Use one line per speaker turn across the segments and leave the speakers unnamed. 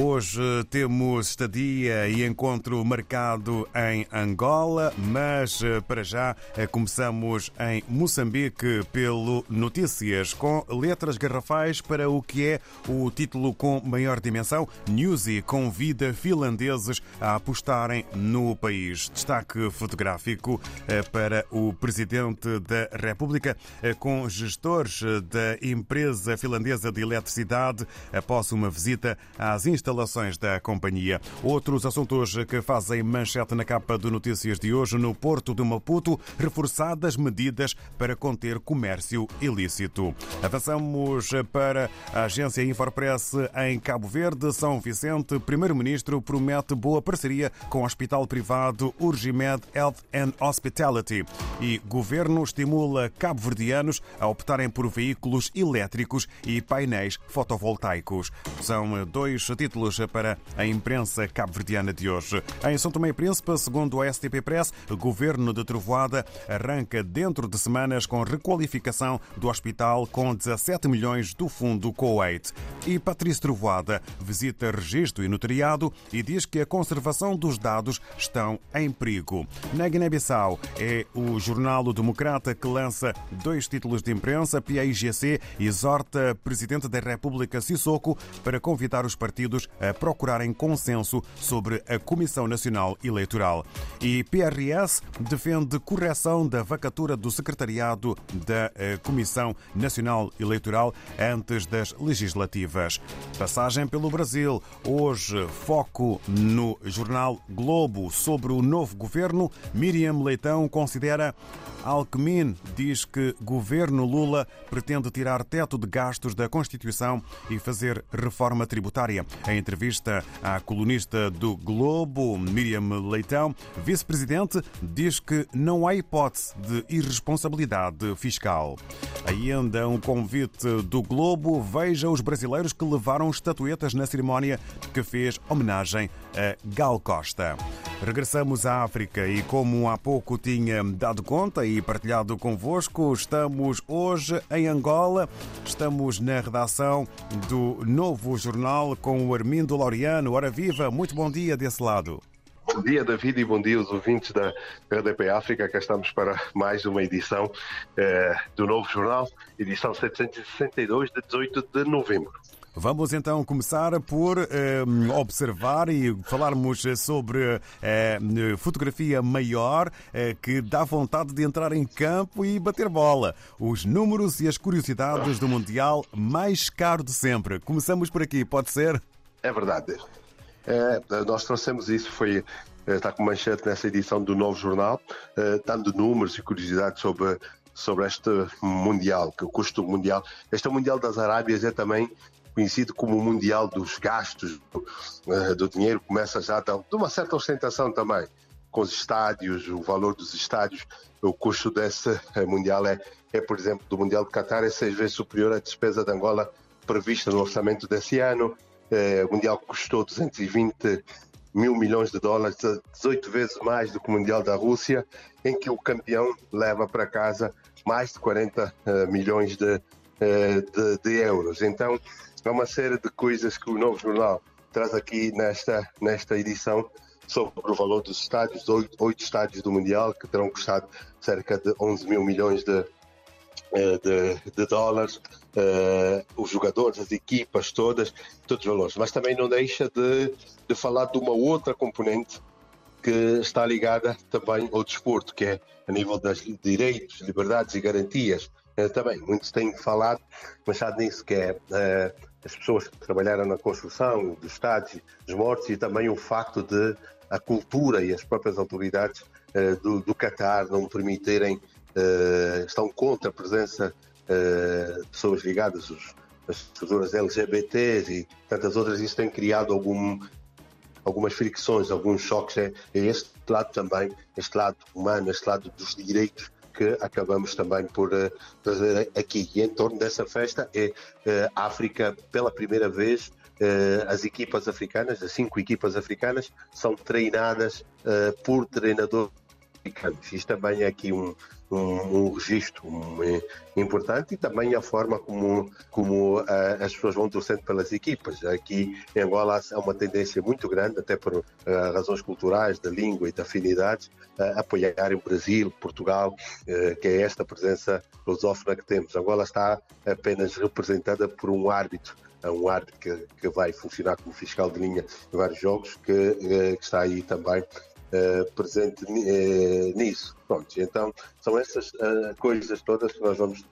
Hoje temos estadia e encontro marcado em Angola, mas eh, para já eh, começamos em Moçambique pelo Notícias, com letras garrafais para o que é o título com maior dimensão. Newsy convida finlandeses a apostarem no país. Destaque fotográfico eh, para o Presidente da República, com gestores da empresa finlandesa de eletricidade após uma visita às instalações instalações da companhia. Outros assuntos que fazem manchete na capa de notícias de hoje no Porto de Maputo, reforçadas medidas para conter comércio ilícito. Avançamos para a agência Infopress em Cabo Verde, São Vicente. Primeiro-Ministro promete boa parceria com o Hospital Privado Urgimed Health and Hospitality e governo estimula cabo-verdianos a optarem por veículos elétricos e painéis fotovoltaicos. São dois títulos títulos para a imprensa cabo-verdiana de hoje. Em São Tomé e Príncipe, segundo a STP Press, o governo de Trovoada arranca dentro de semanas com requalificação do hospital com 17 milhões do fundo Kuwait. E Patrício Trovoada visita registro e notariado e diz que a conservação dos dados estão em perigo. Na Guiné-Bissau é o jornal o Democrata que lança dois títulos de imprensa. PAIGC exorta Presidente da República Sissoko para convidar os partidos a procurarem consenso sobre a Comissão Nacional Eleitoral. E PRS defende correção da vacatura do secretariado da eh, Comissão Nacional Eleitoral antes das legislativas. Passagem pelo Brasil. Hoje, foco no jornal Globo sobre o novo governo. Miriam Leitão considera Alckmin diz que governo Lula pretende tirar teto de gastos da Constituição e fazer reforma tributária. Em entrevista à colunista do Globo, Miriam Leitão, vice-presidente, diz que não há hipótese de irresponsabilidade fiscal. Ainda um convite do Globo. Veja os brasileiros que levaram estatuetas na cerimónia que fez homenagem a Gal Costa. Regressamos à África e, como há pouco tinha dado conta e partilhado convosco, estamos hoje em Angola. Estamos na redação do novo jornal com o Armindo Laureano. Ora viva, muito bom dia desse lado.
Bom dia, David, e bom dia aos ouvintes da RDP África. Cá estamos para mais uma edição eh, do novo jornal, edição 762, de 18 de novembro.
Vamos então começar por eh, observar e falarmos sobre eh, fotografia maior eh, que dá vontade de entrar em campo e bater bola. Os números e as curiosidades do Mundial mais caro de sempre. Começamos por aqui, pode ser?
É verdade. É, nós trouxemos isso, foi está com manchete nessa edição do novo jornal, dando números e curiosidades sobre sobre este Mundial, que o custo mundial. Este Mundial das Arábias é também conhecido como o Mundial dos Gastos uh, do Dinheiro, começa já de uma certa ostentação também, com os estádios, o valor dos estádios, o custo desse Mundial é, é, por exemplo, do Mundial de Qatar, é seis vezes superior à despesa de Angola prevista no orçamento desse ano. Uh, o Mundial custou 220 mil milhões de dólares, 18 vezes mais do que o Mundial da Rússia, em que o campeão leva para casa mais de 40 milhões de, de, de euros. Então, há uma série de coisas que o Novo Jornal traz aqui nesta, nesta edição sobre o valor dos estádios, oito, estádios do Mundial que terão custado cerca de 11 mil milhões de, eh, de, de dólares, uh, os jogadores, as equipas todas, todos os valores. Mas também não deixa de, de falar de uma outra componente que está ligada também ao desporto, que é a nível dos direitos, liberdades e garantias. Uh, também, muitos têm falado, sabe nisso, que é uh, as pessoas que trabalharam na construção dos estádios, dos mortos e também o facto de a cultura e as próprias autoridades do, do Qatar não permitirem, uh, estão contra a presença uh, de pessoas ligadas às pessoas LGBTs e tantas outras, isso tem criado algum, algumas fricções, alguns choques. É, é este lado também, este lado humano, este lado dos direitos que acabamos também por uh, fazer aqui. E em torno dessa festa é uh, África, pela primeira vez, as equipas africanas, as cinco equipas africanas, são treinadas por treinadores Isto também aqui um, um, um registro importante e também a forma como, como uh, as pessoas vão torcendo pelas equipas. Aqui em Angola há uma tendência muito grande, até por uh, razões culturais, da língua e da afinidade, uh, apoiar o Brasil, Portugal, que é esta presença lusófona que temos. Angola está apenas representada por um árbitro um árbitro que, que, vai funcionar como fiscal de linha em vários jogos, que, que está aí também uh, presente uh, nisso. Pronto, então são essas uh, coisas todas que nós vamos,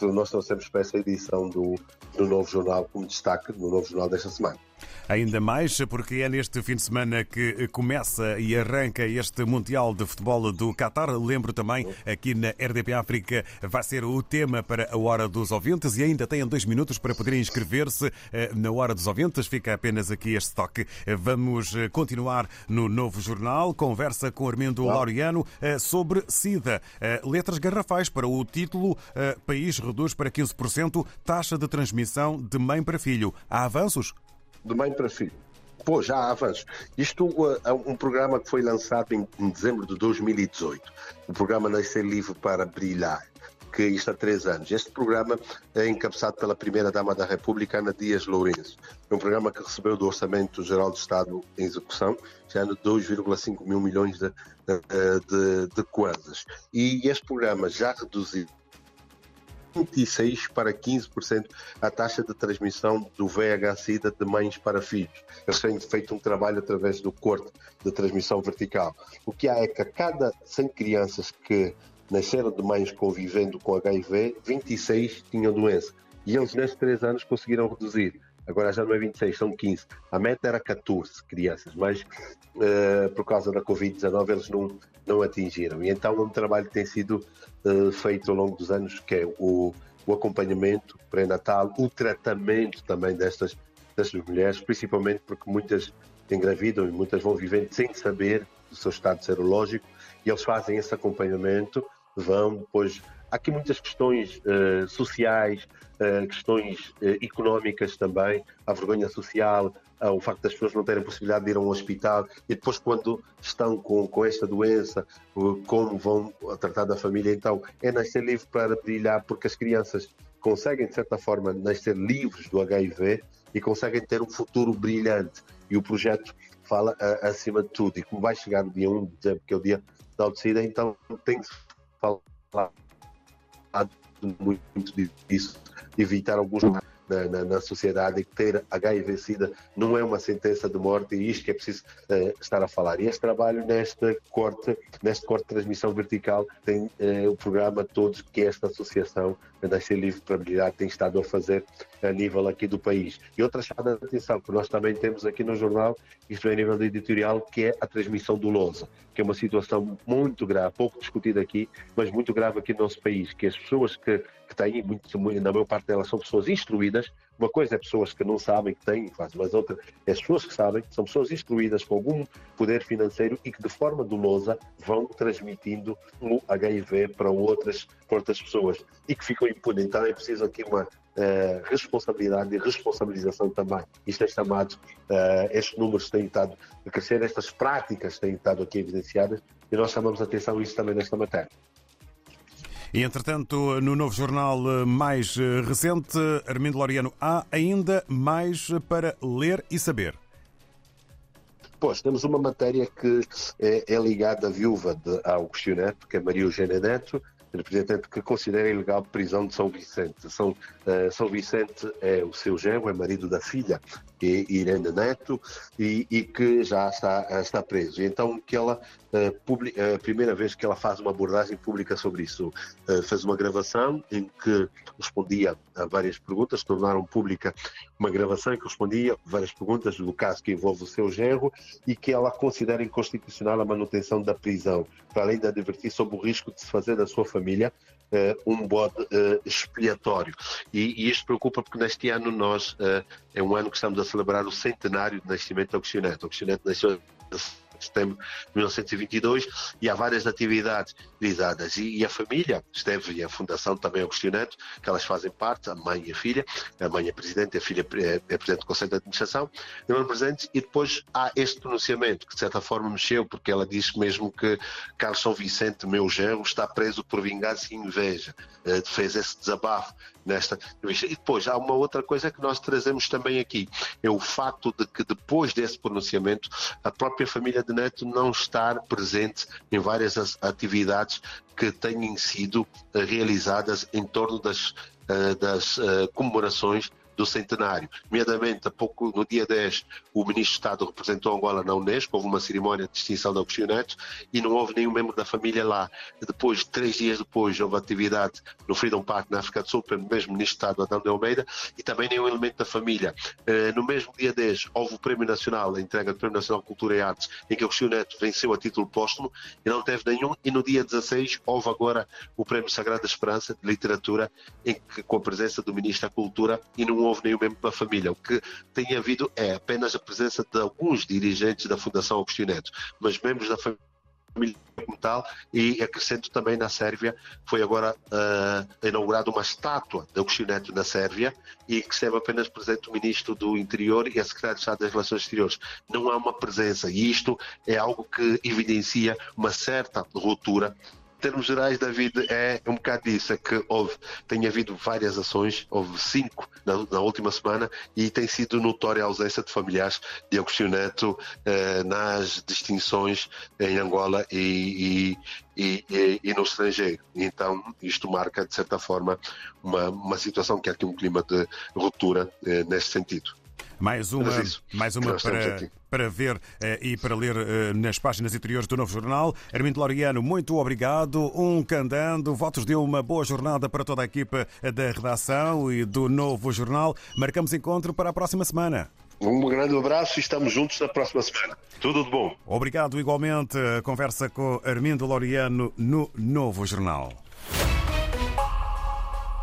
nós trouxemos para essa edição do, do Novo Jornal como destaque no Novo Jornal desta semana.
Ainda mais porque é neste fim de semana que começa e arranca este Mundial de Futebol do Qatar. Lembro também, aqui na RDP África vai ser o tema para a Hora dos Ouvintes e ainda têm dois minutos para poderem inscrever-se eh, na Hora dos Ouvintes. Fica apenas aqui este toque. Vamos eh, continuar no novo jornal. Conversa com Armindo Laureano eh, sobre SIDA. Letras garrafais para o título País reduz para 15% taxa de transmissão de mãe para filho. Há avanços?
De mãe para filho. Pô, já há avanços. Isto uh, é um programa que foi lançado em, em dezembro de 2018. O programa Nascer Livre para Brilhar, que está há três anos. Este programa é encabeçado pela Primeira-Dama da República, Ana Dias Lourenço. É um programa que recebeu do Orçamento Geral do Estado em execução, já de 2,5 mil milhões de, de, de. E este programa já reduziu 26% para 15% a taxa de transmissão do VIH-Sida de mães para filhos. Eles têm feito um trabalho através do corte de transmissão vertical. O que há é que a cada 100 crianças que nasceram de mães convivendo com HIV, 26 tinham doença. E eles, nestes três anos, conseguiram reduzir. Agora já não é 26, são 15. A meta era 14 crianças, mas uh, por causa da Covid-19 eles não, não atingiram. E então um trabalho que tem sido uh, feito ao longo dos anos, que é o, o acompanhamento pré-natal, o tratamento também destas, destas mulheres, principalmente porque muitas engravidam e muitas vão vivendo sem saber do seu estado serológico e eles fazem esse acompanhamento, vão depois. Há aqui muitas questões uh, sociais, uh, questões uh, económicas também, a vergonha social, o facto das pessoas não terem possibilidade de ir a um hospital e depois quando estão com, com esta doença, como vão tratar da família. Então, é nascer livre para brilhar, porque as crianças conseguem, de certa forma, nascer livres do HIV e conseguem ter um futuro brilhante. E o projeto fala acima de tudo. E como vai chegar o dia 1 de dezembro, que é o dia da autodecida, então tem que falar muito disso, evitar alguns na, na, na, sociedade que ter HIV-Sida não é uma sentença de morte e isto que é preciso uh, estar a falar. E este trabalho neste corte, neste corte de transmissão vertical tem uh, o programa todos que esta associação Nascer Livre para Brilhar tem estado a fazer a nível aqui do país. E outra chamada de atenção que nós também temos aqui no jornal, isto é a nível editorial, que é a transmissão do LOSA, que é uma situação muito grave, pouco discutida aqui, mas muito grave aqui no nosso país, que as pessoas que, que têm, muito, na maior parte delas são pessoas instruídas, uma coisa é pessoas que não sabem que têm, mas outra é as pessoas que sabem, são pessoas instruídas com algum poder financeiro e que de forma dolosa vão transmitindo o HIV para outras, para outras pessoas e que ficam impunes. Então é preciso aqui uma Uh, responsabilidade e responsabilização também. Isto é chamado, uh, estes números têm estado a crescer, estas práticas têm estado aqui evidenciadas e nós chamamos a atenção a isso também nesta matéria.
E, entretanto, no novo jornal eh, mais eh, recente, Armindo Loriano, há ainda mais para ler e saber.
Pois, temos uma matéria que é, é ligada à viúva de Augusto Neto, que é Maria Eugênia Neto, representante que considera ilegal a prisão de São Vicente. São, uh, São Vicente é o seu genro, é marido da filha é Irene Neto, e, e, que já está, está preso. Então, que ela, uh, a primeira vez que ela faz uma abordagem pública sobre isso, uh, fez uma gravação em que respondia a várias perguntas, tornaram pública uma gravação em que respondia várias perguntas do caso que envolve o seu genro e que ela considera inconstitucional a manutenção da prisão, para além de advertir sobre o risco de se fazer da sua família um bode uh, expiatório. E, e, isto preocupa porque neste ano nós, uh, é um ano que estamos a celebrar o centenário de nascimento do Agostinho Neto. O Agostinho Neto nasceu de setembro de 1922 e há várias atividades realizadas. E, e a família esteve, e a Fundação também Agostinho Neto, que elas fazem parte, a mãe e a filha, a mãe é presidente, a filha é, é presidente do Conselho de Administração, estiveram presentes e depois há este pronunciamento que de certa forma mexeu, porque ela disse mesmo que Carlos São Vicente, meu genro, está preso por vingança e inveja. Uh, fez esse desabafo nesta entrevista. E depois há uma outra coisa que nós trazemos também aqui, é o facto de que depois desse pronunciamento a própria família de Neto não estar presente em várias atividades que tenham sido realizadas em torno das, eh, das eh, comemorações do centenário. Nomeadamente, pouco, no dia 10, o Ministro de Estado representou Angola na Unesco, houve uma cerimónia de distinção de Agostinho Neto e não houve nenhum membro da família lá. Depois, três dias depois, houve atividade no Freedom Park na África do Sul pelo mesmo Ministro de Estado, Adão de Almeida, e também nenhum elemento da família. Eh, no mesmo dia 10, houve o Prémio Nacional, a entrega do Prémio Nacional de Cultura e Artes, em que Agostinho Neto venceu a título póstumo e não teve nenhum. E no dia 16, houve agora o Prémio Sagrada Esperança de Literatura, em que, com a presença do Ministro da Cultura, e não houve nenhum membro da família. O que tem havido é apenas a presença de alguns dirigentes da Fundação Agostinho Neto, mas membros da família como tal, e acrescento também na Sérvia, foi agora uh, inaugurada uma estátua de Agostinho Neto na Sérvia e que esteve apenas presente o Ministro do Interior e a Secretária de Estado das Relações Exteriores. Não há uma presença e isto é algo que evidencia uma certa ruptura termos gerais, David, é um bocado disso, é que houve, tem havido várias ações, houve cinco na, na última semana e tem sido notória a ausência de familiares de Agostinho Neto eh, nas distinções em Angola e, e, e, e, no estrangeiro. Então, isto marca, de certa forma, uma, uma situação que há aqui um clima de ruptura eh, neste sentido.
Mais uma, mais uma para, para ver eh, e para ler eh, nas páginas interiores do Novo Jornal. Armindo Loriano, muito obrigado. Um candando. Votos de uma boa jornada para toda a equipa da redação e do Novo Jornal. Marcamos encontro para a próxima semana.
Um grande abraço e estamos juntos na próxima semana. Tudo de bom.
Obrigado igualmente. Conversa com Armindo Loriano no Novo Jornal.